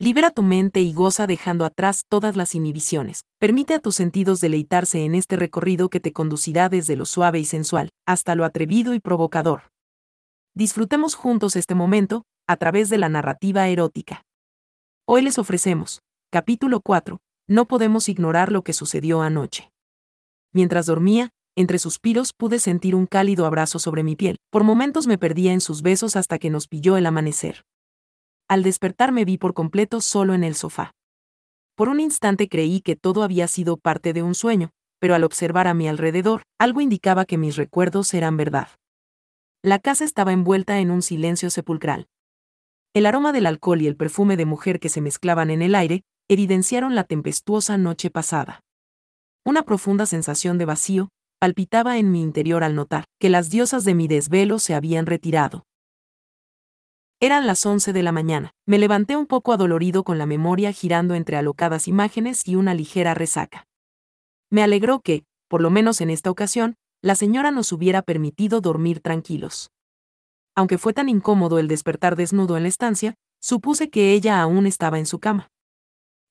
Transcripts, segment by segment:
Libera tu mente y goza dejando atrás todas las inhibiciones. Permite a tus sentidos deleitarse en este recorrido que te conducirá desde lo suave y sensual hasta lo atrevido y provocador. Disfrutemos juntos este momento, a través de la narrativa erótica. Hoy les ofrecemos, capítulo 4, no podemos ignorar lo que sucedió anoche. Mientras dormía, entre suspiros pude sentir un cálido abrazo sobre mi piel. Por momentos me perdía en sus besos hasta que nos pilló el amanecer. Al despertar me vi por completo solo en el sofá. Por un instante creí que todo había sido parte de un sueño, pero al observar a mi alrededor, algo indicaba que mis recuerdos eran verdad. La casa estaba envuelta en un silencio sepulcral. El aroma del alcohol y el perfume de mujer que se mezclaban en el aire evidenciaron la tempestuosa noche pasada. Una profunda sensación de vacío, palpitaba en mi interior al notar que las diosas de mi desvelo se habían retirado. Eran las once de la mañana. Me levanté un poco adolorido con la memoria girando entre alocadas imágenes y una ligera resaca. Me alegró que, por lo menos en esta ocasión, la señora nos hubiera permitido dormir tranquilos. Aunque fue tan incómodo el despertar desnudo en la estancia, supuse que ella aún estaba en su cama.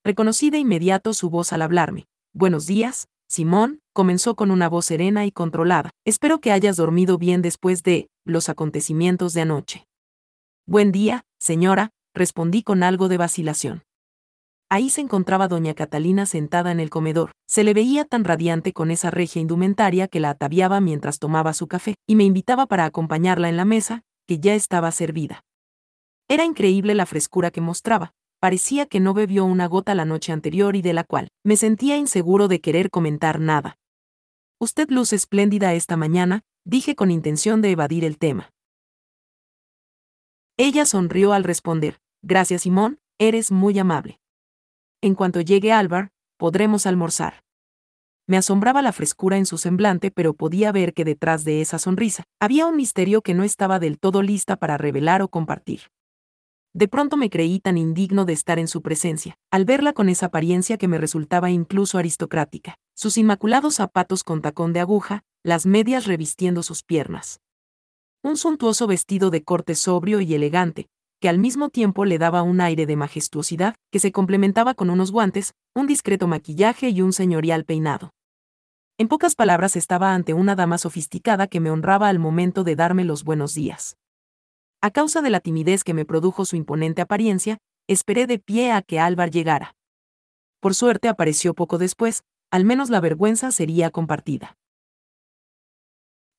Reconocí de inmediato su voz al hablarme. Buenos días, Simón, comenzó con una voz serena y controlada. Espero que hayas dormido bien después de los acontecimientos de anoche. Buen día, señora, respondí con algo de vacilación. Ahí se encontraba doña Catalina sentada en el comedor. Se le veía tan radiante con esa regia indumentaria que la ataviaba mientras tomaba su café, y me invitaba para acompañarla en la mesa, que ya estaba servida. Era increíble la frescura que mostraba, parecía que no bebió una gota la noche anterior y de la cual me sentía inseguro de querer comentar nada. Usted luce espléndida esta mañana, dije con intención de evadir el tema. Ella sonrió al responder, Gracias Simón, eres muy amable. En cuanto llegue Álvar, podremos almorzar. Me asombraba la frescura en su semblante, pero podía ver que detrás de esa sonrisa había un misterio que no estaba del todo lista para revelar o compartir. De pronto me creí tan indigno de estar en su presencia, al verla con esa apariencia que me resultaba incluso aristocrática, sus inmaculados zapatos con tacón de aguja, las medias revistiendo sus piernas. Un suntuoso vestido de corte sobrio y elegante, que al mismo tiempo le daba un aire de majestuosidad, que se complementaba con unos guantes, un discreto maquillaje y un señorial peinado. En pocas palabras estaba ante una dama sofisticada que me honraba al momento de darme los buenos días. A causa de la timidez que me produjo su imponente apariencia, esperé de pie a que Álvar llegara. Por suerte apareció poco después, al menos la vergüenza sería compartida.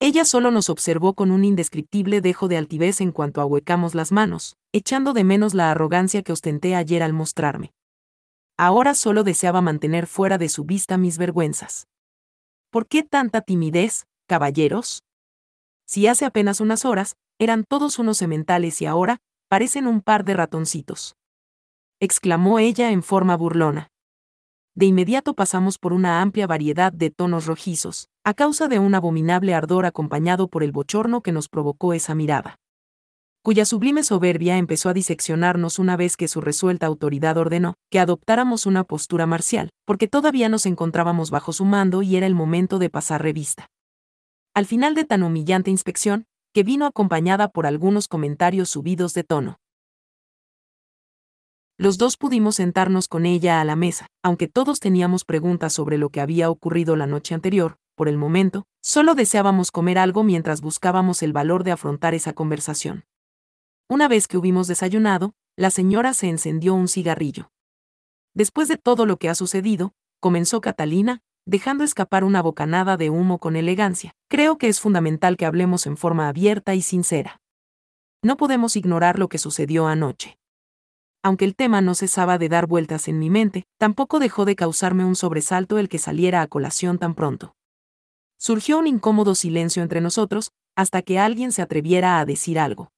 Ella solo nos observó con un indescriptible dejo de altivez en cuanto ahuecamos las manos, echando de menos la arrogancia que ostenté ayer al mostrarme. Ahora solo deseaba mantener fuera de su vista mis vergüenzas. ¿Por qué tanta timidez, caballeros? Si hace apenas unas horas, eran todos unos sementales y ahora, parecen un par de ratoncitos. exclamó ella en forma burlona. De inmediato pasamos por una amplia variedad de tonos rojizos, a causa de un abominable ardor acompañado por el bochorno que nos provocó esa mirada. Cuya sublime soberbia empezó a diseccionarnos una vez que su resuelta autoridad ordenó que adoptáramos una postura marcial, porque todavía nos encontrábamos bajo su mando y era el momento de pasar revista. Al final de tan humillante inspección, que vino acompañada por algunos comentarios subidos de tono. Los dos pudimos sentarnos con ella a la mesa, aunque todos teníamos preguntas sobre lo que había ocurrido la noche anterior, por el momento, solo deseábamos comer algo mientras buscábamos el valor de afrontar esa conversación. Una vez que hubimos desayunado, la señora se encendió un cigarrillo. Después de todo lo que ha sucedido, comenzó Catalina, dejando escapar una bocanada de humo con elegancia. Creo que es fundamental que hablemos en forma abierta y sincera. No podemos ignorar lo que sucedió anoche. Aunque el tema no cesaba de dar vueltas en mi mente, tampoco dejó de causarme un sobresalto el que saliera a colación tan pronto. Surgió un incómodo silencio entre nosotros, hasta que alguien se atreviera a decir algo.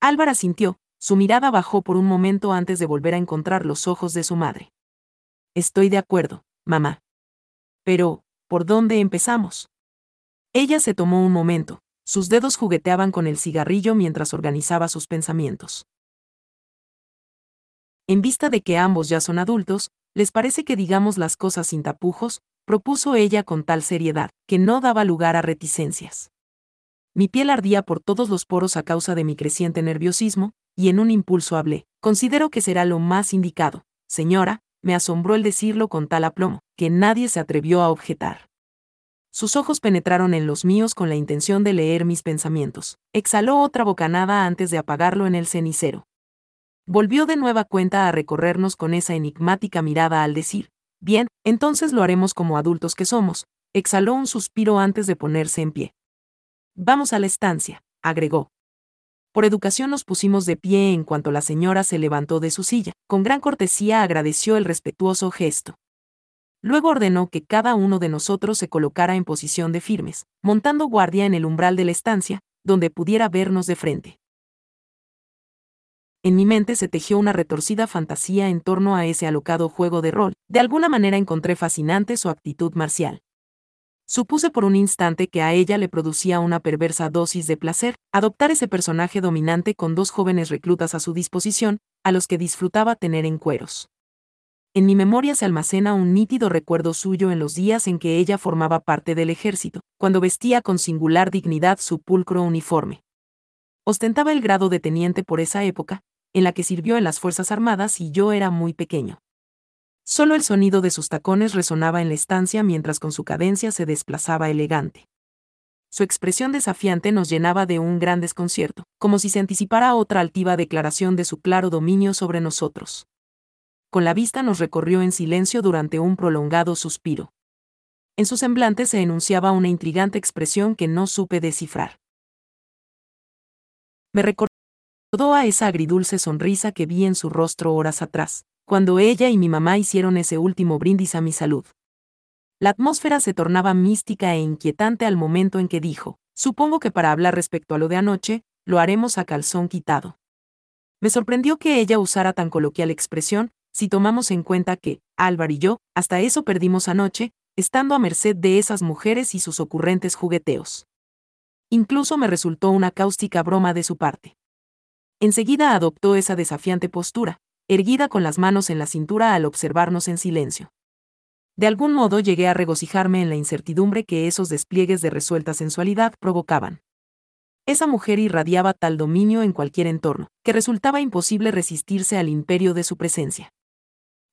Álvara sintió, su mirada bajó por un momento antes de volver a encontrar los ojos de su madre. Estoy de acuerdo, mamá. Pero, ¿por dónde empezamos? Ella se tomó un momento, sus dedos jugueteaban con el cigarrillo mientras organizaba sus pensamientos. En vista de que ambos ya son adultos, ¿les parece que digamos las cosas sin tapujos? propuso ella con tal seriedad, que no daba lugar a reticencias. Mi piel ardía por todos los poros a causa de mi creciente nerviosismo, y en un impulso hablé. Considero que será lo más indicado. Señora, me asombró el decirlo con tal aplomo, que nadie se atrevió a objetar. Sus ojos penetraron en los míos con la intención de leer mis pensamientos. Exhaló otra bocanada antes de apagarlo en el cenicero. Volvió de nueva cuenta a recorrernos con esa enigmática mirada al decir, Bien, entonces lo haremos como adultos que somos. Exhaló un suspiro antes de ponerse en pie. Vamos a la estancia, agregó. Por educación nos pusimos de pie en cuanto la señora se levantó de su silla. Con gran cortesía agradeció el respetuoso gesto. Luego ordenó que cada uno de nosotros se colocara en posición de firmes, montando guardia en el umbral de la estancia, donde pudiera vernos de frente. En mi mente se tejió una retorcida fantasía en torno a ese alocado juego de rol. De alguna manera encontré fascinante su actitud marcial. Supuse por un instante que a ella le producía una perversa dosis de placer adoptar ese personaje dominante con dos jóvenes reclutas a su disposición, a los que disfrutaba tener en cueros. En mi memoria se almacena un nítido recuerdo suyo en los días en que ella formaba parte del ejército, cuando vestía con singular dignidad su pulcro uniforme. Ostentaba el grado de teniente por esa época, en la que sirvió en las Fuerzas Armadas y yo era muy pequeño. Solo el sonido de sus tacones resonaba en la estancia mientras con su cadencia se desplazaba elegante. Su expresión desafiante nos llenaba de un gran desconcierto, como si se anticipara otra altiva declaración de su claro dominio sobre nosotros. Con la vista nos recorrió en silencio durante un prolongado suspiro. En su semblante se enunciaba una intrigante expresión que no supe descifrar. Me recordó a esa agridulce sonrisa que vi en su rostro horas atrás, cuando ella y mi mamá hicieron ese último brindis a mi salud. La atmósfera se tornaba mística e inquietante al momento en que dijo, supongo que para hablar respecto a lo de anoche, lo haremos a calzón quitado. Me sorprendió que ella usara tan coloquial expresión, si tomamos en cuenta que, Álvaro y yo, hasta eso perdimos anoche, estando a merced de esas mujeres y sus ocurrentes jugueteos. Incluso me resultó una cáustica broma de su parte. Enseguida adoptó esa desafiante postura, erguida con las manos en la cintura al observarnos en silencio. De algún modo llegué a regocijarme en la incertidumbre que esos despliegues de resuelta sensualidad provocaban. Esa mujer irradiaba tal dominio en cualquier entorno, que resultaba imposible resistirse al imperio de su presencia.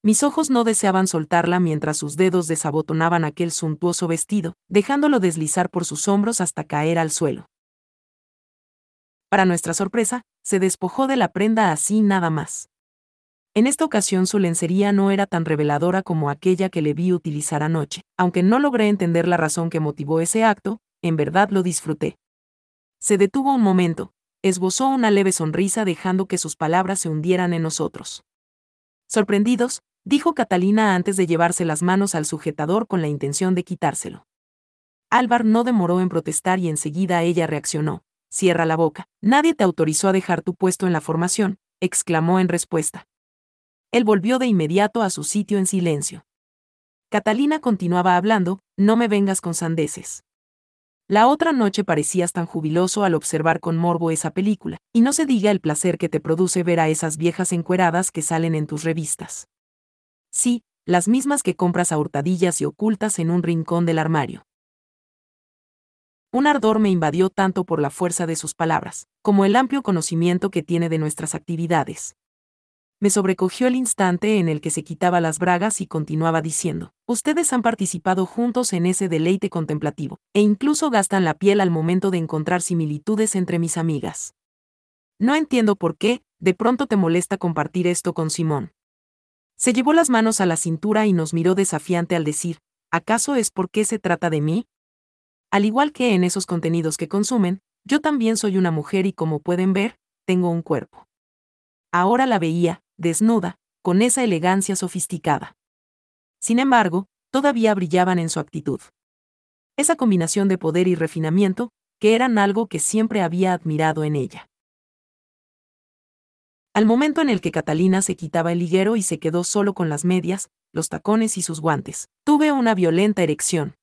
Mis ojos no deseaban soltarla mientras sus dedos desabotonaban aquel suntuoso vestido, dejándolo deslizar por sus hombros hasta caer al suelo. Para nuestra sorpresa, se despojó de la prenda así nada más. En esta ocasión su lencería no era tan reveladora como aquella que le vi utilizar anoche. Aunque no logré entender la razón que motivó ese acto, en verdad lo disfruté. Se detuvo un momento, esbozó una leve sonrisa dejando que sus palabras se hundieran en nosotros. Sorprendidos, dijo Catalina antes de llevarse las manos al sujetador con la intención de quitárselo. Álvar no demoró en protestar y enseguida ella reaccionó. Cierra la boca. Nadie te autorizó a dejar tu puesto en la formación, exclamó en respuesta. Él volvió de inmediato a su sitio en silencio. Catalina continuaba hablando, no me vengas con sandeces. La otra noche parecías tan jubiloso al observar con morbo esa película, y no se diga el placer que te produce ver a esas viejas encueradas que salen en tus revistas. Sí, las mismas que compras a hurtadillas y ocultas en un rincón del armario. Un ardor me invadió tanto por la fuerza de sus palabras, como el amplio conocimiento que tiene de nuestras actividades me sobrecogió el instante en el que se quitaba las bragas y continuaba diciendo, ustedes han participado juntos en ese deleite contemplativo, e incluso gastan la piel al momento de encontrar similitudes entre mis amigas. No entiendo por qué, de pronto te molesta compartir esto con Simón. Se llevó las manos a la cintura y nos miró desafiante al decir, ¿acaso es porque se trata de mí? Al igual que en esos contenidos que consumen, yo también soy una mujer y como pueden ver, tengo un cuerpo. Ahora la veía, desnuda, con esa elegancia sofisticada. Sin embargo, todavía brillaban en su actitud. Esa combinación de poder y refinamiento, que eran algo que siempre había admirado en ella. Al momento en el que Catalina se quitaba el liguero y se quedó solo con las medias, los tacones y sus guantes, tuve una violenta erección.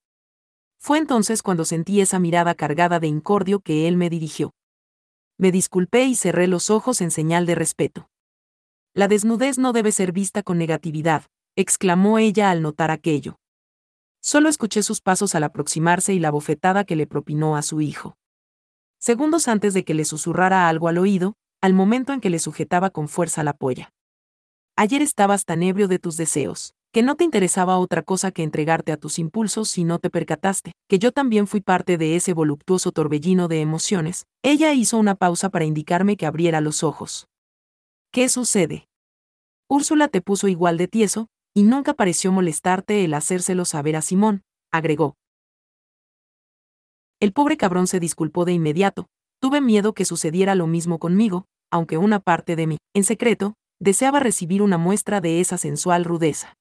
Fue entonces cuando sentí esa mirada cargada de incordio que él me dirigió. Me disculpé y cerré los ojos en señal de respeto. La desnudez no debe ser vista con negatividad, exclamó ella al notar aquello. Solo escuché sus pasos al aproximarse y la bofetada que le propinó a su hijo. Segundos antes de que le susurrara algo al oído, al momento en que le sujetaba con fuerza la polla. Ayer estabas tan ebrio de tus deseos, que no te interesaba otra cosa que entregarte a tus impulsos si no te percataste, que yo también fui parte de ese voluptuoso torbellino de emociones. Ella hizo una pausa para indicarme que abriera los ojos. ¿Qué sucede? Úrsula te puso igual de tieso, y nunca pareció molestarte el hacérselo saber a Simón, agregó. El pobre cabrón se disculpó de inmediato, tuve miedo que sucediera lo mismo conmigo, aunque una parte de mí, en secreto, deseaba recibir una muestra de esa sensual rudeza.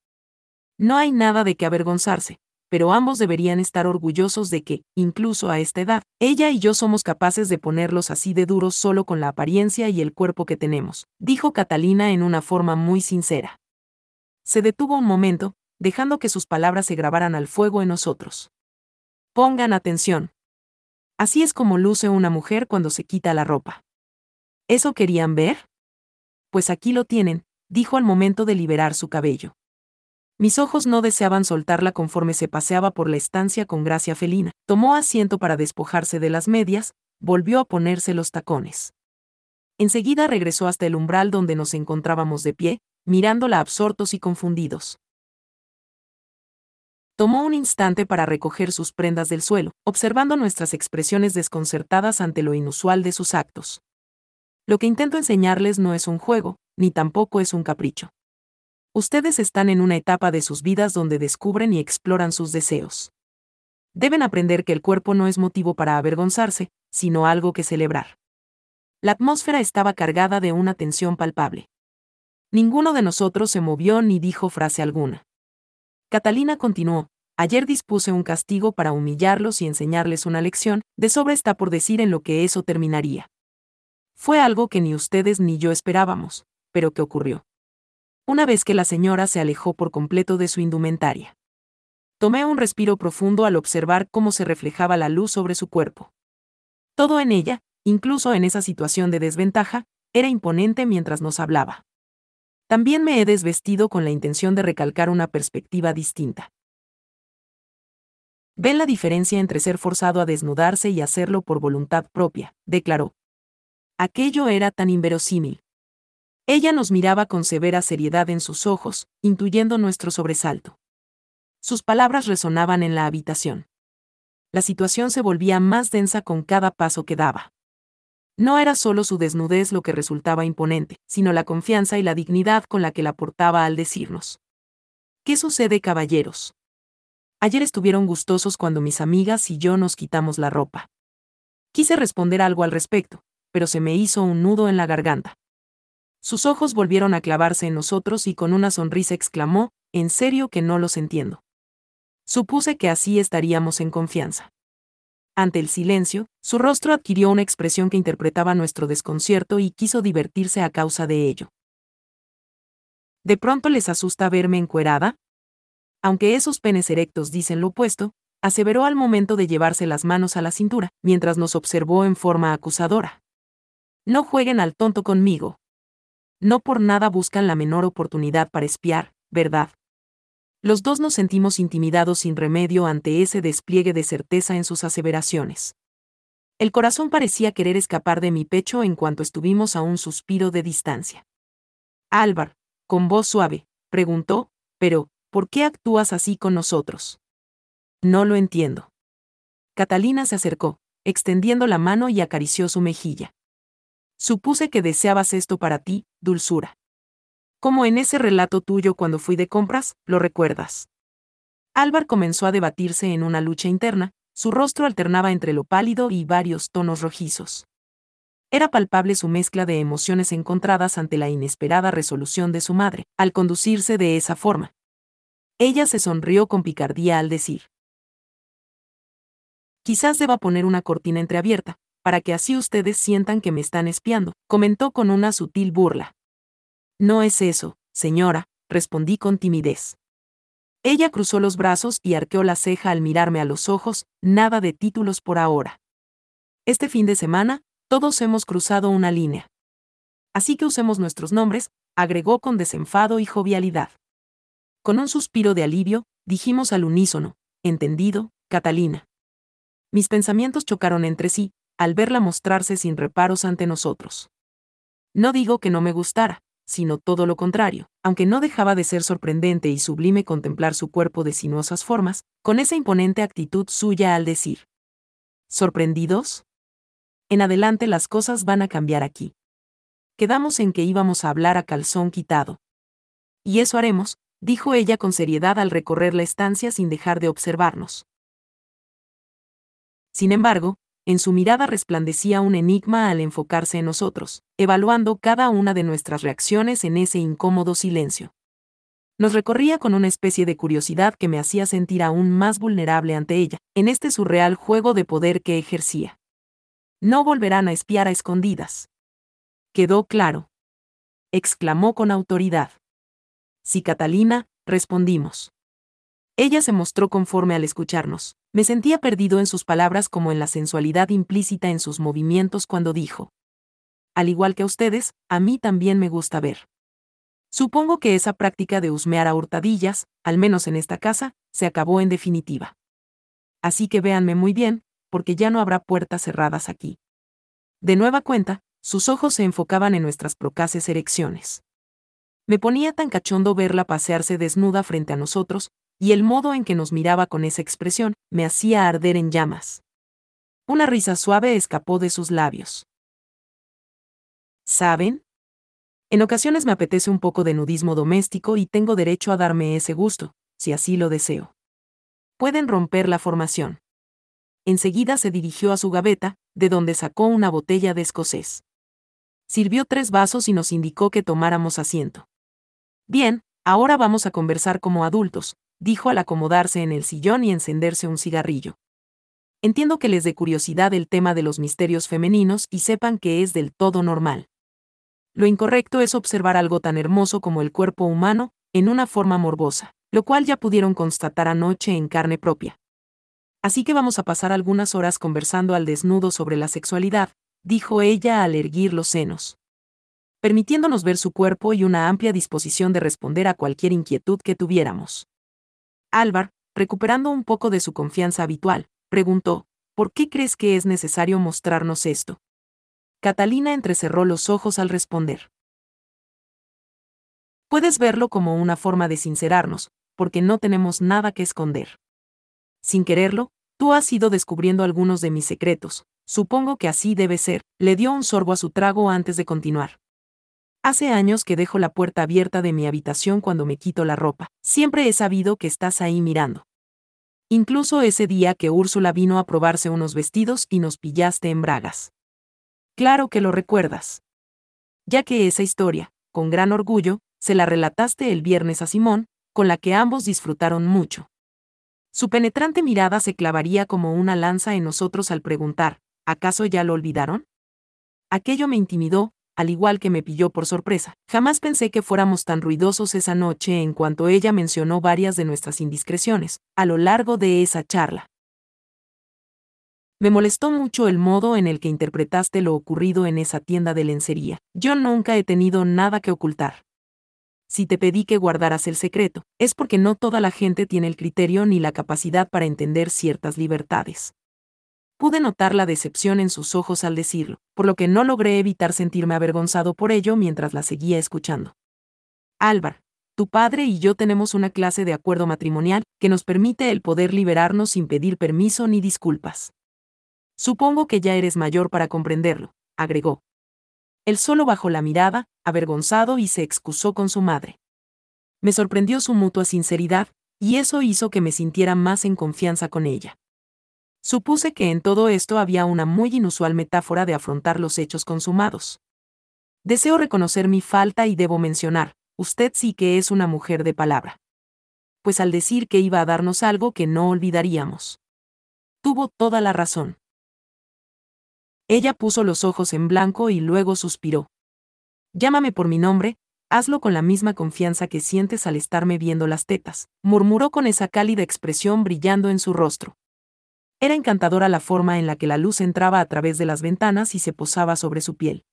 No hay nada de qué avergonzarse, pero ambos deberían estar orgullosos de que, incluso a esta edad, ella y yo somos capaces de ponerlos así de duros solo con la apariencia y el cuerpo que tenemos, dijo Catalina en una forma muy sincera. Se detuvo un momento, dejando que sus palabras se grabaran al fuego en nosotros. Pongan atención. Así es como luce una mujer cuando se quita la ropa. ¿Eso querían ver? Pues aquí lo tienen, dijo al momento de liberar su cabello. Mis ojos no deseaban soltarla conforme se paseaba por la estancia con gracia felina. Tomó asiento para despojarse de las medias, volvió a ponerse los tacones. Enseguida regresó hasta el umbral donde nos encontrábamos de pie, mirándola absortos y confundidos. Tomó un instante para recoger sus prendas del suelo, observando nuestras expresiones desconcertadas ante lo inusual de sus actos. Lo que intento enseñarles no es un juego, ni tampoco es un capricho. Ustedes están en una etapa de sus vidas donde descubren y exploran sus deseos. Deben aprender que el cuerpo no es motivo para avergonzarse, sino algo que celebrar. La atmósfera estaba cargada de una tensión palpable. Ninguno de nosotros se movió ni dijo frase alguna. Catalina continuó, ayer dispuse un castigo para humillarlos y enseñarles una lección, de sobre está por decir en lo que eso terminaría. Fue algo que ni ustedes ni yo esperábamos, pero que ocurrió una vez que la señora se alejó por completo de su indumentaria. Tomé un respiro profundo al observar cómo se reflejaba la luz sobre su cuerpo. Todo en ella, incluso en esa situación de desventaja, era imponente mientras nos hablaba. También me he desvestido con la intención de recalcar una perspectiva distinta. Ven la diferencia entre ser forzado a desnudarse y hacerlo por voluntad propia, declaró. Aquello era tan inverosímil. Ella nos miraba con severa seriedad en sus ojos, intuyendo nuestro sobresalto. Sus palabras resonaban en la habitación. La situación se volvía más densa con cada paso que daba. No era solo su desnudez lo que resultaba imponente, sino la confianza y la dignidad con la que la portaba al decirnos. ¿Qué sucede, caballeros? Ayer estuvieron gustosos cuando mis amigas y yo nos quitamos la ropa. Quise responder algo al respecto, pero se me hizo un nudo en la garganta. Sus ojos volvieron a clavarse en nosotros y con una sonrisa exclamó, en serio que no los entiendo. Supuse que así estaríamos en confianza. Ante el silencio, su rostro adquirió una expresión que interpretaba nuestro desconcierto y quiso divertirse a causa de ello. ¿De pronto les asusta verme encuerada? Aunque esos penes erectos dicen lo opuesto, aseveró al momento de llevarse las manos a la cintura, mientras nos observó en forma acusadora. No jueguen al tonto conmigo, no por nada buscan la menor oportunidad para espiar, ¿verdad? Los dos nos sentimos intimidados sin remedio ante ese despliegue de certeza en sus aseveraciones. El corazón parecía querer escapar de mi pecho en cuanto estuvimos a un suspiro de distancia. Álvar, con voz suave, preguntó, pero, ¿por qué actúas así con nosotros? No lo entiendo. Catalina se acercó, extendiendo la mano y acarició su mejilla. Supuse que deseabas esto para ti, dulzura. Como en ese relato tuyo cuando fui de compras, lo recuerdas. Álvar comenzó a debatirse en una lucha interna, su rostro alternaba entre lo pálido y varios tonos rojizos. Era palpable su mezcla de emociones encontradas ante la inesperada resolución de su madre, al conducirse de esa forma. Ella se sonrió con picardía al decir. Quizás deba poner una cortina entreabierta, para que así ustedes sientan que me están espiando, comentó con una sutil burla. No es eso, señora, respondí con timidez. Ella cruzó los brazos y arqueó la ceja al mirarme a los ojos, nada de títulos por ahora. Este fin de semana, todos hemos cruzado una línea. Así que usemos nuestros nombres, agregó con desenfado y jovialidad. Con un suspiro de alivio, dijimos al unísono, entendido, Catalina. Mis pensamientos chocaron entre sí, al verla mostrarse sin reparos ante nosotros. No digo que no me gustara, sino todo lo contrario, aunque no dejaba de ser sorprendente y sublime contemplar su cuerpo de sinuosas formas, con esa imponente actitud suya al decir. ¿Sorprendidos? En adelante las cosas van a cambiar aquí. Quedamos en que íbamos a hablar a calzón quitado. Y eso haremos, dijo ella con seriedad al recorrer la estancia sin dejar de observarnos. Sin embargo, en su mirada resplandecía un enigma al enfocarse en nosotros, evaluando cada una de nuestras reacciones en ese incómodo silencio. Nos recorría con una especie de curiosidad que me hacía sentir aún más vulnerable ante ella, en este surreal juego de poder que ejercía. No volverán a espiar a escondidas. Quedó claro. exclamó con autoridad. Sí, Catalina, respondimos. Ella se mostró conforme al escucharnos. Me sentía perdido en sus palabras como en la sensualidad implícita en sus movimientos cuando dijo. Al igual que a ustedes, a mí también me gusta ver. Supongo que esa práctica de husmear a hurtadillas, al menos en esta casa, se acabó en definitiva. Así que véanme muy bien, porque ya no habrá puertas cerradas aquí. De nueva cuenta, sus ojos se enfocaban en nuestras procaces erecciones. Me ponía tan cachondo verla pasearse desnuda frente a nosotros, y el modo en que nos miraba con esa expresión me hacía arder en llamas. Una risa suave escapó de sus labios. ¿Saben? En ocasiones me apetece un poco de nudismo doméstico y tengo derecho a darme ese gusto, si así lo deseo. Pueden romper la formación. Enseguida se dirigió a su gaveta, de donde sacó una botella de escocés. Sirvió tres vasos y nos indicó que tomáramos asiento. Bien, ahora vamos a conversar como adultos, dijo al acomodarse en el sillón y encenderse un cigarrillo. Entiendo que les dé curiosidad el tema de los misterios femeninos y sepan que es del todo normal. Lo incorrecto es observar algo tan hermoso como el cuerpo humano, en una forma morbosa, lo cual ya pudieron constatar anoche en carne propia. Así que vamos a pasar algunas horas conversando al desnudo sobre la sexualidad, dijo ella al erguir los senos. Permitiéndonos ver su cuerpo y una amplia disposición de responder a cualquier inquietud que tuviéramos. Álvar, recuperando un poco de su confianza habitual, preguntó, ¿por qué crees que es necesario mostrarnos esto? Catalina entrecerró los ojos al responder. Puedes verlo como una forma de sincerarnos, porque no tenemos nada que esconder. Sin quererlo, tú has ido descubriendo algunos de mis secretos, supongo que así debe ser, le dio un sorbo a su trago antes de continuar. Hace años que dejo la puerta abierta de mi habitación cuando me quito la ropa. Siempre he sabido que estás ahí mirando. Incluso ese día que Úrsula vino a probarse unos vestidos y nos pillaste en bragas. Claro que lo recuerdas. Ya que esa historia, con gran orgullo, se la relataste el viernes a Simón, con la que ambos disfrutaron mucho. Su penetrante mirada se clavaría como una lanza en nosotros al preguntar, ¿acaso ya lo olvidaron? Aquello me intimidó, al igual que me pilló por sorpresa. Jamás pensé que fuéramos tan ruidosos esa noche en cuanto ella mencionó varias de nuestras indiscreciones, a lo largo de esa charla. Me molestó mucho el modo en el que interpretaste lo ocurrido en esa tienda de lencería. Yo nunca he tenido nada que ocultar. Si te pedí que guardaras el secreto, es porque no toda la gente tiene el criterio ni la capacidad para entender ciertas libertades. Pude notar la decepción en sus ojos al decirlo, por lo que no logré evitar sentirme avergonzado por ello mientras la seguía escuchando. Álvar, tu padre y yo tenemos una clase de acuerdo matrimonial que nos permite el poder liberarnos sin pedir permiso ni disculpas. Supongo que ya eres mayor para comprenderlo, agregó. Él solo bajó la mirada, avergonzado, y se excusó con su madre. Me sorprendió su mutua sinceridad, y eso hizo que me sintiera más en confianza con ella. Supuse que en todo esto había una muy inusual metáfora de afrontar los hechos consumados. Deseo reconocer mi falta y debo mencionar, usted sí que es una mujer de palabra. Pues al decir que iba a darnos algo que no olvidaríamos. Tuvo toda la razón. Ella puso los ojos en blanco y luego suspiró. Llámame por mi nombre, hazlo con la misma confianza que sientes al estarme viendo las tetas, murmuró con esa cálida expresión brillando en su rostro. Era encantadora la forma en la que la luz entraba a través de las ventanas y se posaba sobre su piel.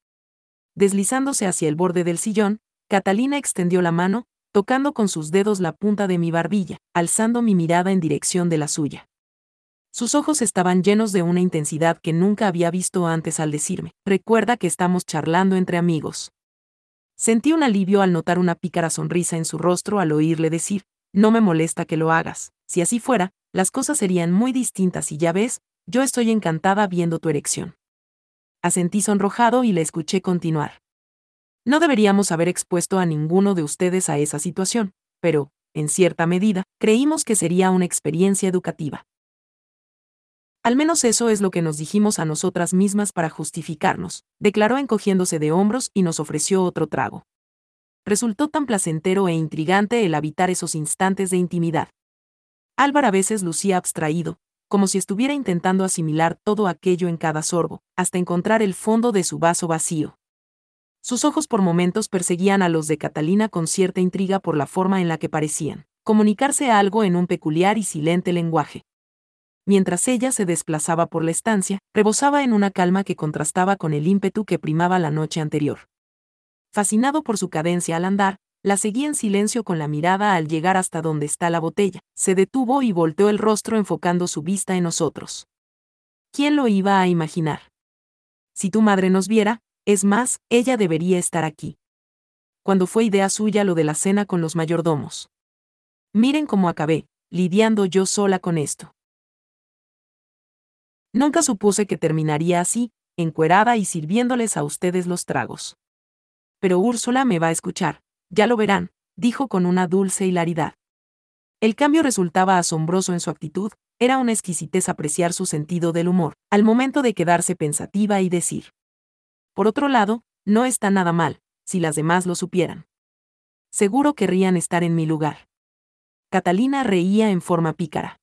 Deslizándose hacia el borde del sillón, Catalina extendió la mano, tocando con sus dedos la punta de mi barbilla, alzando mi mirada en dirección de la suya. Sus ojos estaban llenos de una intensidad que nunca había visto antes al decirme, recuerda que estamos charlando entre amigos. Sentí un alivio al notar una pícara sonrisa en su rostro al oírle decir, no me molesta que lo hagas, si así fuera, las cosas serían muy distintas y ya ves, yo estoy encantada viendo tu erección. Asentí sonrojado y le escuché continuar. No deberíamos haber expuesto a ninguno de ustedes a esa situación, pero, en cierta medida, creímos que sería una experiencia educativa. Al menos eso es lo que nos dijimos a nosotras mismas para justificarnos, declaró encogiéndose de hombros y nos ofreció otro trago. Resultó tan placentero e intrigante el habitar esos instantes de intimidad. Álvaro a veces lucía abstraído, como si estuviera intentando asimilar todo aquello en cada sorbo, hasta encontrar el fondo de su vaso vacío. Sus ojos por momentos perseguían a los de Catalina con cierta intriga por la forma en la que parecían comunicarse algo en un peculiar y silente lenguaje mientras ella se desplazaba por la estancia, rebosaba en una calma que contrastaba con el ímpetu que primaba la noche anterior. Fascinado por su cadencia al andar, la seguía en silencio con la mirada al llegar hasta donde está la botella, se detuvo y volteó el rostro enfocando su vista en nosotros. ¿Quién lo iba a imaginar? Si tu madre nos viera, es más, ella debería estar aquí. Cuando fue idea suya lo de la cena con los mayordomos. Miren cómo acabé, lidiando yo sola con esto. Nunca supuse que terminaría así, encuerada y sirviéndoles a ustedes los tragos. Pero Úrsula me va a escuchar, ya lo verán, dijo con una dulce hilaridad. El cambio resultaba asombroso en su actitud, era una exquisitez apreciar su sentido del humor, al momento de quedarse pensativa y decir. Por otro lado, no está nada mal, si las demás lo supieran. Seguro querrían estar en mi lugar. Catalina reía en forma pícara.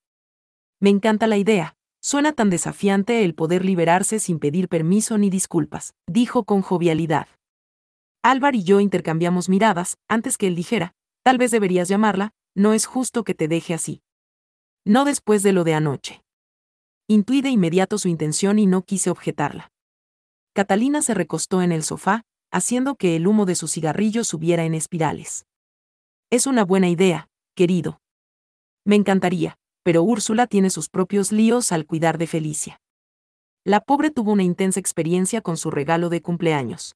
Me encanta la idea, Suena tan desafiante el poder liberarse sin pedir permiso ni disculpas, dijo con jovialidad. Álvar y yo intercambiamos miradas, antes que él dijera, tal vez deberías llamarla, no es justo que te deje así. No después de lo de anoche. Intuí de inmediato su intención y no quise objetarla. Catalina se recostó en el sofá, haciendo que el humo de su cigarrillo subiera en espirales. Es una buena idea, querido. Me encantaría, pero Úrsula tiene sus propios líos al cuidar de Felicia. La pobre tuvo una intensa experiencia con su regalo de cumpleaños.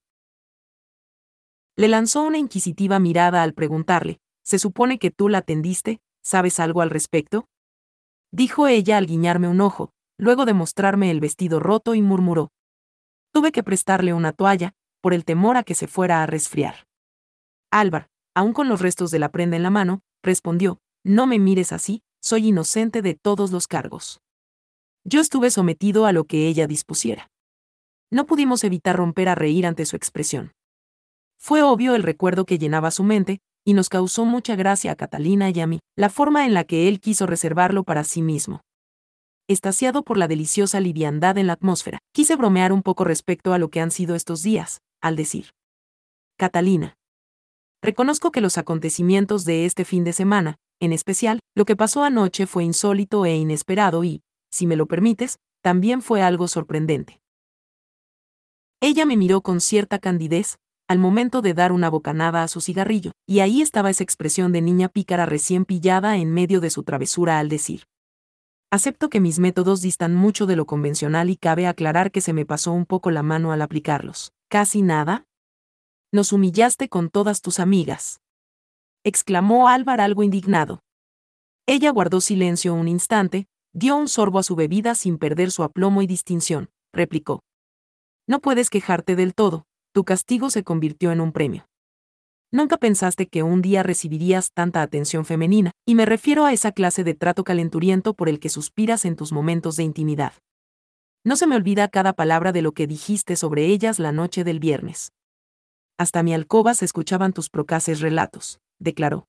Le lanzó una inquisitiva mirada al preguntarle, ¿se supone que tú la atendiste? ¿Sabes algo al respecto? Dijo ella al guiñarme un ojo, luego de mostrarme el vestido roto y murmuró. Tuve que prestarle una toalla, por el temor a que se fuera a resfriar. Álvar, aún con los restos de la prenda en la mano, respondió, no me mires así, soy inocente de todos los cargos. Yo estuve sometido a lo que ella dispusiera. No pudimos evitar romper a reír ante su expresión. Fue obvio el recuerdo que llenaba su mente, y nos causó mucha gracia a Catalina y a mí, la forma en la que él quiso reservarlo para sí mismo. Estaciado por la deliciosa liviandad en la atmósfera, quise bromear un poco respecto a lo que han sido estos días, al decir. Catalina. Reconozco que los acontecimientos de este fin de semana, en especial, lo que pasó anoche fue insólito e inesperado y, si me lo permites, también fue algo sorprendente. Ella me miró con cierta candidez, al momento de dar una bocanada a su cigarrillo, y ahí estaba esa expresión de niña pícara recién pillada en medio de su travesura al decir. Acepto que mis métodos distan mucho de lo convencional y cabe aclarar que se me pasó un poco la mano al aplicarlos. ¿Casi nada? Nos humillaste con todas tus amigas exclamó Álvar algo indignado. Ella guardó silencio un instante, dio un sorbo a su bebida sin perder su aplomo y distinción, replicó. No puedes quejarte del todo, tu castigo se convirtió en un premio. Nunca pensaste que un día recibirías tanta atención femenina, y me refiero a esa clase de trato calenturiento por el que suspiras en tus momentos de intimidad. No se me olvida cada palabra de lo que dijiste sobre ellas la noche del viernes. Hasta mi alcoba se escuchaban tus procaces relatos declaró.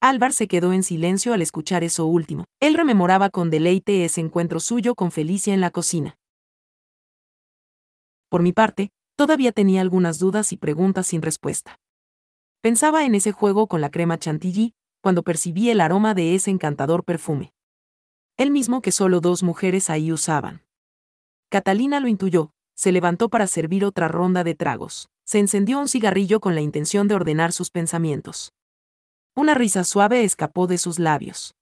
Álvar se quedó en silencio al escuchar eso último. Él rememoraba con deleite ese encuentro suyo con Felicia en la cocina. Por mi parte, todavía tenía algunas dudas y preguntas sin respuesta. Pensaba en ese juego con la crema chantilly, cuando percibí el aroma de ese encantador perfume. El mismo que solo dos mujeres ahí usaban. Catalina lo intuyó, se levantó para servir otra ronda de tragos. Se encendió un cigarrillo con la intención de ordenar sus pensamientos. Una risa suave escapó de sus labios.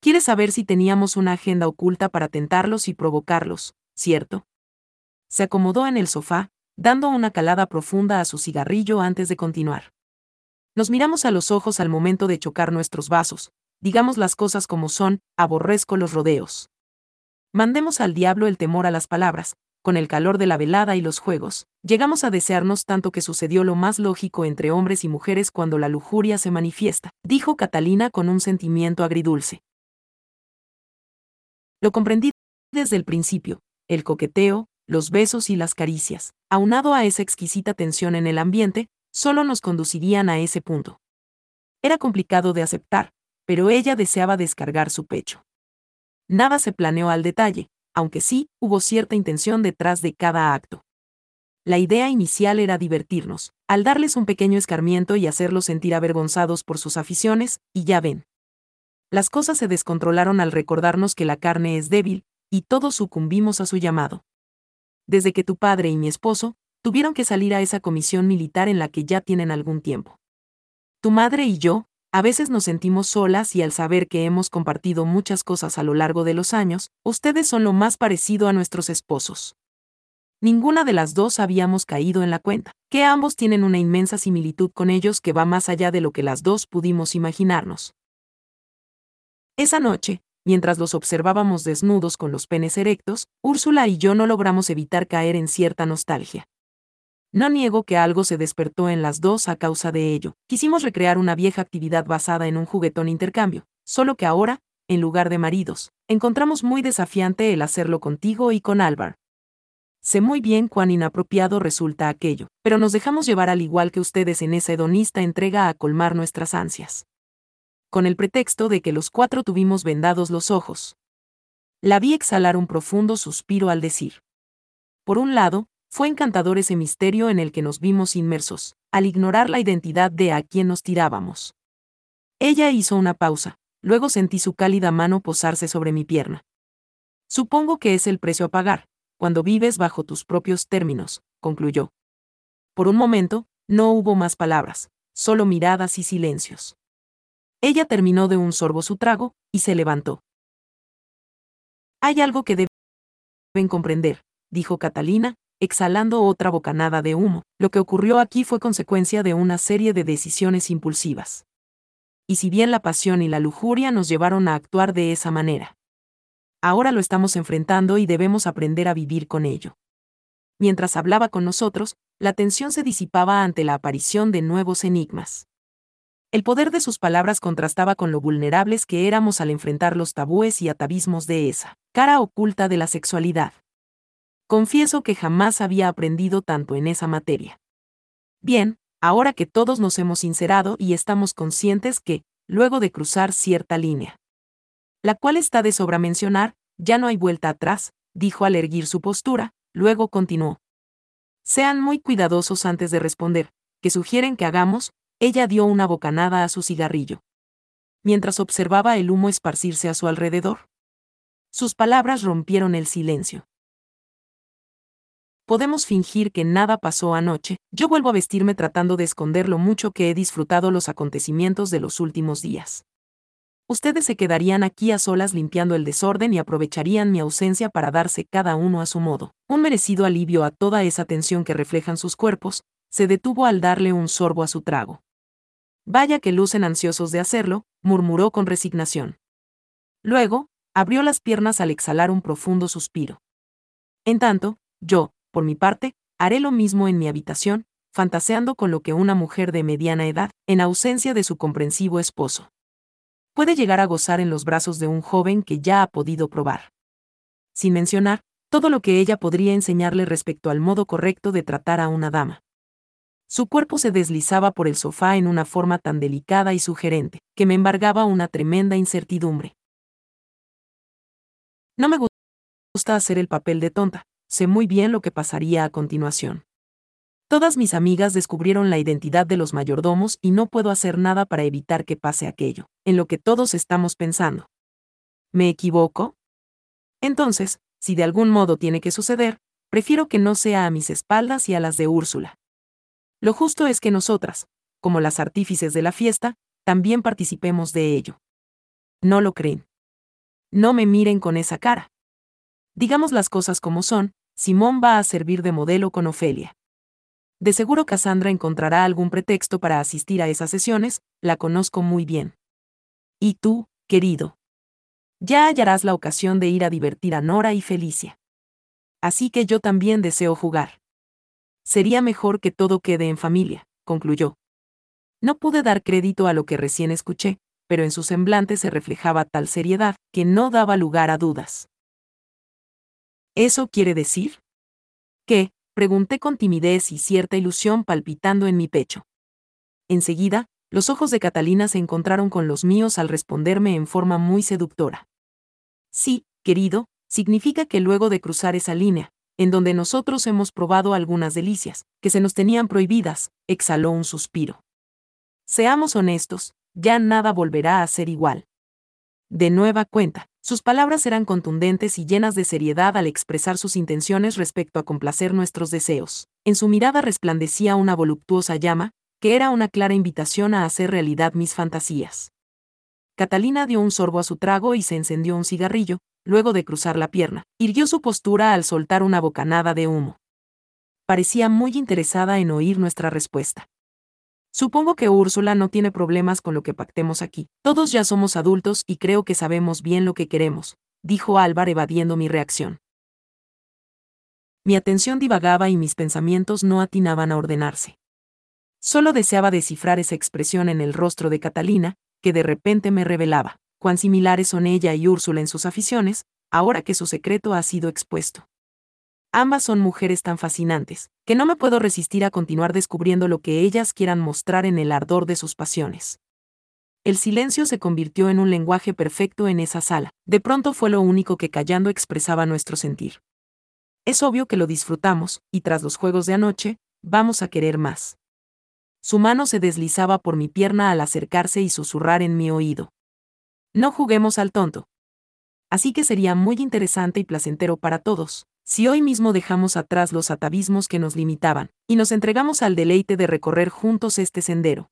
Quieres saber si teníamos una agenda oculta para tentarlos y provocarlos, ¿cierto? Se acomodó en el sofá, dando una calada profunda a su cigarrillo antes de continuar. Nos miramos a los ojos al momento de chocar nuestros vasos. Digamos las cosas como son, aborrezco los rodeos. Mandemos al diablo el temor a las palabras, con el calor de la velada y los juegos, llegamos a desearnos tanto que sucedió lo más lógico entre hombres y mujeres cuando la lujuria se manifiesta, dijo Catalina con un sentimiento agridulce. Lo comprendí desde el principio, el coqueteo, los besos y las caricias, aunado a esa exquisita tensión en el ambiente, solo nos conducirían a ese punto. Era complicado de aceptar, pero ella deseaba descargar su pecho. Nada se planeó al detalle, aunque sí, hubo cierta intención detrás de cada acto. La idea inicial era divertirnos, al darles un pequeño escarmiento y hacerlos sentir avergonzados por sus aficiones, y ya ven. Las cosas se descontrolaron al recordarnos que la carne es débil, y todos sucumbimos a su llamado. Desde que tu padre y mi esposo tuvieron que salir a esa comisión militar en la que ya tienen algún tiempo. Tu madre y yo, a veces nos sentimos solas y al saber que hemos compartido muchas cosas a lo largo de los años, ustedes son lo más parecido a nuestros esposos. Ninguna de las dos habíamos caído en la cuenta, que ambos tienen una inmensa similitud con ellos que va más allá de lo que las dos pudimos imaginarnos. Esa noche, mientras los observábamos desnudos con los penes erectos, Úrsula y yo no logramos evitar caer en cierta nostalgia. No niego que algo se despertó en las dos a causa de ello. Quisimos recrear una vieja actividad basada en un juguetón intercambio, solo que ahora, en lugar de maridos, encontramos muy desafiante el hacerlo contigo y con Álvar. Sé muy bien cuán inapropiado resulta aquello, pero nos dejamos llevar al igual que ustedes en esa hedonista entrega a colmar nuestras ansias. Con el pretexto de que los cuatro tuvimos vendados los ojos. La vi exhalar un profundo suspiro al decir. Por un lado, fue encantador ese misterio en el que nos vimos inmersos, al ignorar la identidad de a quien nos tirábamos. Ella hizo una pausa, luego sentí su cálida mano posarse sobre mi pierna. Supongo que es el precio a pagar, cuando vives bajo tus propios términos, concluyó. Por un momento, no hubo más palabras, solo miradas y silencios. Ella terminó de un sorbo su trago, y se levantó. Hay algo que deben comprender, dijo Catalina, exhalando otra bocanada de humo. Lo que ocurrió aquí fue consecuencia de una serie de decisiones impulsivas. Y si bien la pasión y la lujuria nos llevaron a actuar de esa manera, ahora lo estamos enfrentando y debemos aprender a vivir con ello. Mientras hablaba con nosotros, la tensión se disipaba ante la aparición de nuevos enigmas. El poder de sus palabras contrastaba con lo vulnerables que éramos al enfrentar los tabúes y atavismos de esa cara oculta de la sexualidad. Confieso que jamás había aprendido tanto en esa materia. Bien, ahora que todos nos hemos sincerado y estamos conscientes que, luego de cruzar cierta línea, la cual está de sobra mencionar, ya no hay vuelta atrás, dijo al erguir su postura, luego continuó. Sean muy cuidadosos antes de responder, que sugieren que hagamos, ella dio una bocanada a su cigarrillo. Mientras observaba el humo esparcirse a su alrededor. Sus palabras rompieron el silencio podemos fingir que nada pasó anoche, yo vuelvo a vestirme tratando de esconder lo mucho que he disfrutado los acontecimientos de los últimos días. Ustedes se quedarían aquí a solas limpiando el desorden y aprovecharían mi ausencia para darse cada uno a su modo. Un merecido alivio a toda esa tensión que reflejan sus cuerpos, se detuvo al darle un sorbo a su trago. Vaya que lucen ansiosos de hacerlo, murmuró con resignación. Luego, abrió las piernas al exhalar un profundo suspiro. En tanto, yo, por mi parte, haré lo mismo en mi habitación, fantaseando con lo que una mujer de mediana edad, en ausencia de su comprensivo esposo, puede llegar a gozar en los brazos de un joven que ya ha podido probar. Sin mencionar, todo lo que ella podría enseñarle respecto al modo correcto de tratar a una dama. Su cuerpo se deslizaba por el sofá en una forma tan delicada y sugerente, que me embargaba una tremenda incertidumbre. No me gusta hacer el papel de tonta, sé muy bien lo que pasaría a continuación. Todas mis amigas descubrieron la identidad de los mayordomos y no puedo hacer nada para evitar que pase aquello, en lo que todos estamos pensando. ¿Me equivoco? Entonces, si de algún modo tiene que suceder, prefiero que no sea a mis espaldas y a las de Úrsula. Lo justo es que nosotras, como las artífices de la fiesta, también participemos de ello. ¿No lo creen? No me miren con esa cara. Digamos las cosas como son, Simón va a servir de modelo con Ofelia. De seguro Cassandra encontrará algún pretexto para asistir a esas sesiones, la conozco muy bien. Y tú, querido. Ya hallarás la ocasión de ir a divertir a Nora y Felicia. Así que yo también deseo jugar. Sería mejor que todo quede en familia, concluyó. No pude dar crédito a lo que recién escuché, pero en su semblante se reflejaba tal seriedad que no daba lugar a dudas. ¿Eso quiere decir? ¿Qué? Pregunté con timidez y cierta ilusión palpitando en mi pecho. Enseguida, los ojos de Catalina se encontraron con los míos al responderme en forma muy seductora. Sí, querido, significa que luego de cruzar esa línea, en donde nosotros hemos probado algunas delicias, que se nos tenían prohibidas, exhaló un suspiro. Seamos honestos, ya nada volverá a ser igual. De nueva cuenta, sus palabras eran contundentes y llenas de seriedad al expresar sus intenciones respecto a complacer nuestros deseos. En su mirada resplandecía una voluptuosa llama, que era una clara invitación a hacer realidad mis fantasías. Catalina dio un sorbo a su trago y se encendió un cigarrillo, luego de cruzar la pierna, irguió su postura al soltar una bocanada de humo. Parecía muy interesada en oír nuestra respuesta. Supongo que Úrsula no tiene problemas con lo que pactemos aquí. Todos ya somos adultos y creo que sabemos bien lo que queremos, dijo Álvar evadiendo mi reacción. Mi atención divagaba y mis pensamientos no atinaban a ordenarse. Solo deseaba descifrar esa expresión en el rostro de Catalina, que de repente me revelaba cuán similares son ella y Úrsula en sus aficiones, ahora que su secreto ha sido expuesto. Ambas son mujeres tan fascinantes, que no me puedo resistir a continuar descubriendo lo que ellas quieran mostrar en el ardor de sus pasiones. El silencio se convirtió en un lenguaje perfecto en esa sala, de pronto fue lo único que callando expresaba nuestro sentir. Es obvio que lo disfrutamos, y tras los juegos de anoche, vamos a querer más. Su mano se deslizaba por mi pierna al acercarse y susurrar en mi oído. No juguemos al tonto. Así que sería muy interesante y placentero para todos, si hoy mismo dejamos atrás los atavismos que nos limitaban, y nos entregamos al deleite de recorrer juntos este sendero.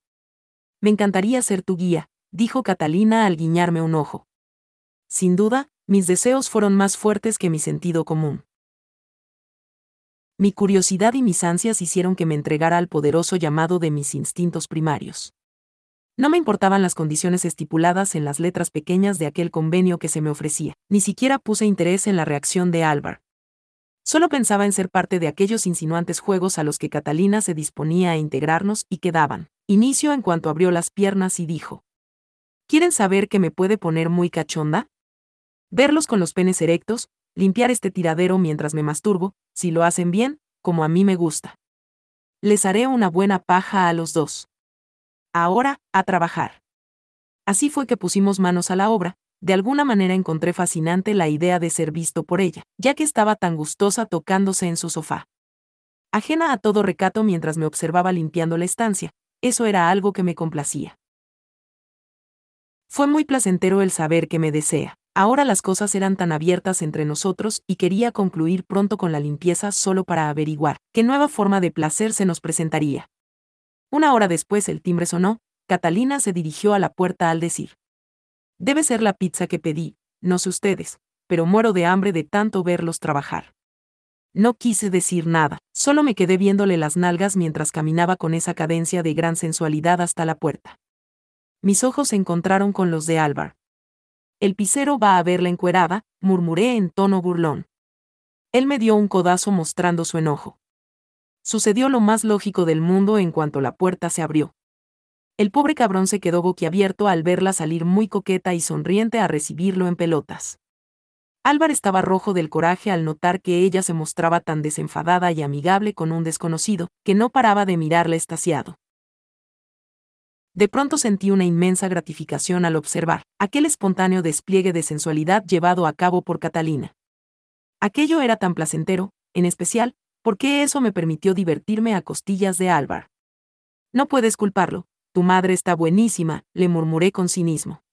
Me encantaría ser tu guía, dijo Catalina al guiñarme un ojo. Sin duda, mis deseos fueron más fuertes que mi sentido común. Mi curiosidad y mis ansias hicieron que me entregara al poderoso llamado de mis instintos primarios. No me importaban las condiciones estipuladas en las letras pequeñas de aquel convenio que se me ofrecía, ni siquiera puse interés en la reacción de Álvar, Solo pensaba en ser parte de aquellos insinuantes juegos a los que Catalina se disponía a integrarnos y que daban inicio en cuanto abrió las piernas y dijo. ¿Quieren saber que me puede poner muy cachonda? Verlos con los penes erectos, limpiar este tiradero mientras me masturbo, si lo hacen bien, como a mí me gusta. Les haré una buena paja a los dos. Ahora, a trabajar. Así fue que pusimos manos a la obra, de alguna manera encontré fascinante la idea de ser visto por ella, ya que estaba tan gustosa tocándose en su sofá. Ajena a todo recato mientras me observaba limpiando la estancia, eso era algo que me complacía. Fue muy placentero el saber que me desea. Ahora las cosas eran tan abiertas entre nosotros y quería concluir pronto con la limpieza solo para averiguar qué nueva forma de placer se nos presentaría. Una hora después el timbre sonó, Catalina se dirigió a la puerta al decir, Debe ser la pizza que pedí, no sé ustedes, pero muero de hambre de tanto verlos trabajar. No quise decir nada, solo me quedé viéndole las nalgas mientras caminaba con esa cadencia de gran sensualidad hasta la puerta. Mis ojos se encontraron con los de Álvar. El pisero va a verla encuerada, murmuré en tono burlón. Él me dio un codazo mostrando su enojo. Sucedió lo más lógico del mundo en cuanto la puerta se abrió. El pobre cabrón se quedó boquiabierto al verla salir muy coqueta y sonriente a recibirlo en pelotas. Álvar estaba rojo del coraje al notar que ella se mostraba tan desenfadada y amigable con un desconocido, que no paraba de mirarla estasiado. De pronto sentí una inmensa gratificación al observar aquel espontáneo despliegue de sensualidad llevado a cabo por Catalina. Aquello era tan placentero, en especial, porque eso me permitió divertirme a costillas de Álvar. No puedes culparlo, tu madre está buenísima, le murmuré con cinismo.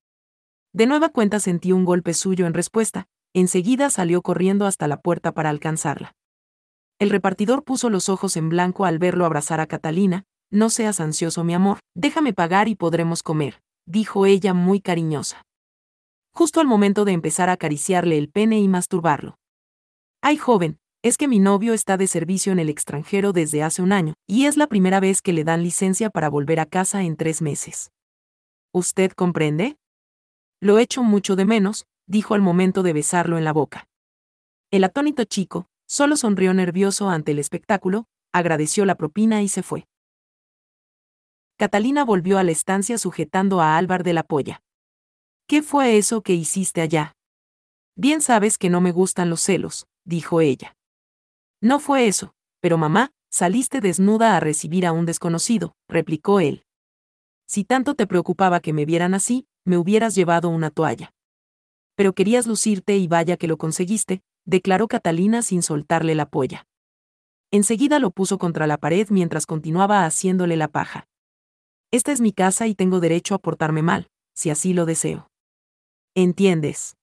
De nueva cuenta sentí un golpe suyo en respuesta, enseguida salió corriendo hasta la puerta para alcanzarla. El repartidor puso los ojos en blanco al verlo abrazar a Catalina, no seas ansioso mi amor, déjame pagar y podremos comer, dijo ella muy cariñosa. Justo al momento de empezar a acariciarle el pene y masturbarlo. Ay joven, es que mi novio está de servicio en el extranjero desde hace un año, y es la primera vez que le dan licencia para volver a casa en tres meses. ¿Usted comprende? Lo echo mucho de menos, dijo al momento de besarlo en la boca. El atónito chico, solo sonrió nervioso ante el espectáculo, agradeció la propina y se fue. Catalina volvió a la estancia sujetando a Álvar de la polla. ¿Qué fue eso que hiciste allá? Bien sabes que no me gustan los celos, dijo ella. No fue eso, pero mamá, saliste desnuda a recibir a un desconocido, replicó él. Si tanto te preocupaba que me vieran así, me hubieras llevado una toalla. Pero querías lucirte y vaya que lo conseguiste, declaró Catalina sin soltarle la polla. Enseguida lo puso contra la pared mientras continuaba haciéndole la paja. Esta es mi casa y tengo derecho a portarme mal, si así lo deseo. ¿Entiendes?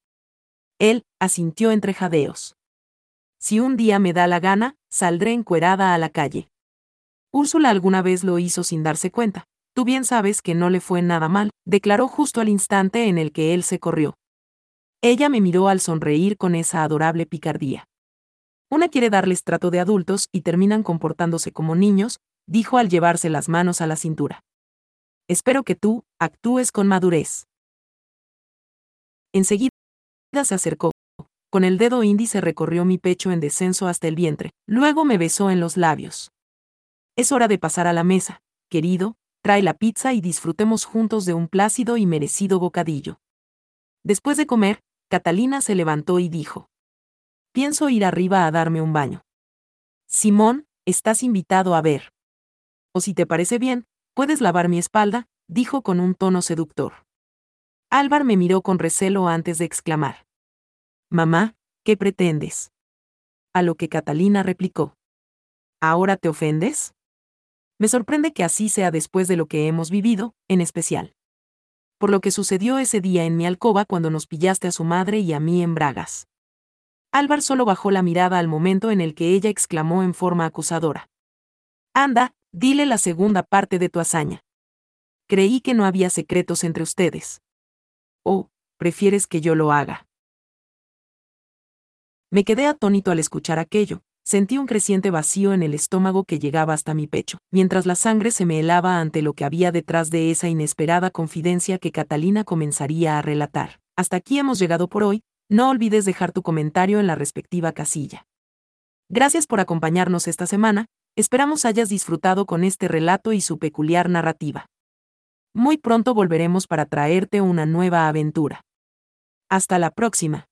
Él asintió entre jadeos. Si un día me da la gana, saldré encuerada a la calle. Úrsula alguna vez lo hizo sin darse cuenta. Tú bien sabes que no le fue nada mal, declaró justo al instante en el que él se corrió. Ella me miró al sonreír con esa adorable picardía. Una quiere darles trato de adultos y terminan comportándose como niños, dijo al llevarse las manos a la cintura. Espero que tú, actúes con madurez. Enseguida se acercó. Con el dedo índice recorrió mi pecho en descenso hasta el vientre, luego me besó en los labios. Es hora de pasar a la mesa, querido, trae la pizza y disfrutemos juntos de un plácido y merecido bocadillo. Después de comer, Catalina se levantó y dijo. Pienso ir arriba a darme un baño. Simón, estás invitado a ver. O si te parece bien, Puedes lavar mi espalda, dijo con un tono seductor. Álvar me miró con recelo antes de exclamar. Mamá, ¿qué pretendes? A lo que Catalina replicó. ¿Ahora te ofendes? Me sorprende que así sea después de lo que hemos vivido, en especial. Por lo que sucedió ese día en mi alcoba cuando nos pillaste a su madre y a mí en bragas. Álvar solo bajó la mirada al momento en el que ella exclamó en forma acusadora. Anda, Dile la segunda parte de tu hazaña. Creí que no había secretos entre ustedes. ¿O, prefieres que yo lo haga? Me quedé atónito al escuchar aquello, sentí un creciente vacío en el estómago que llegaba hasta mi pecho, mientras la sangre se me helaba ante lo que había detrás de esa inesperada confidencia que Catalina comenzaría a relatar. Hasta aquí hemos llegado por hoy, no olvides dejar tu comentario en la respectiva casilla. Gracias por acompañarnos esta semana, Esperamos hayas disfrutado con este relato y su peculiar narrativa. Muy pronto volveremos para traerte una nueva aventura. Hasta la próxima.